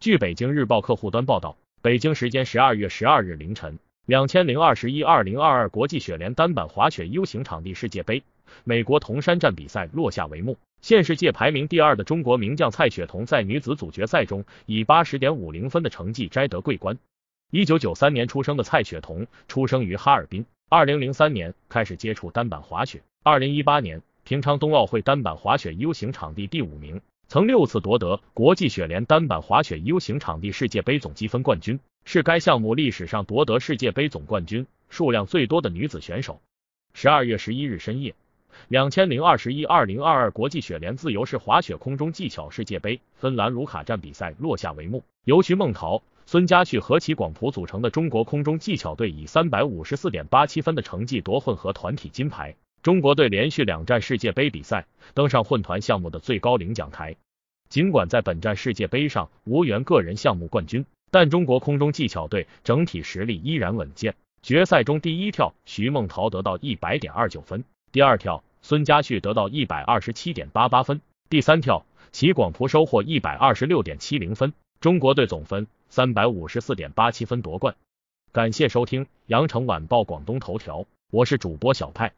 据北京日报客户端报道，北京时间十二月十二日凌晨，两千零二十一二零二二国际雪联单板滑雪 U 型场地世界杯美国铜山站比赛落下帷幕。现世界排名第二的中国名将蔡雪桐在女子组决赛中以八十点五零分的成绩摘得桂冠。一九九三年出生的蔡雪桐，出生于哈尔滨。二零零三年开始接触单板滑雪。二零一八年平昌冬奥会单板滑雪 U 型场地第五名，曾六次夺得国际雪联单板滑雪 U 型场地世界杯总积分冠军，是该项目历史上夺得世界杯总冠军数量最多的女子选手。十二月十一日深夜，两千零二十一二零二二国际雪联自由式滑雪空中技巧世界杯芬兰卢卡站比赛落下帷幕，由徐梦桃。孙佳旭和齐广璞组成的中国空中技巧队以三百五十四点八七分的成绩夺混合团体金牌。中国队连续两站世界杯比赛登上混团项目的最高领奖台。尽管在本站世界杯上无缘个人项目冠军，但中国空中技巧队整体实力依然稳健。决赛中第一跳，徐梦桃得到一百点二九分；第二跳，孙佳旭得到一百二十七点八八分；第三跳，齐广璞收获一百二十六点七零分。中国队总分。三百五十四点八七分夺冠。感谢收听羊城晚报广东头条，我是主播小派。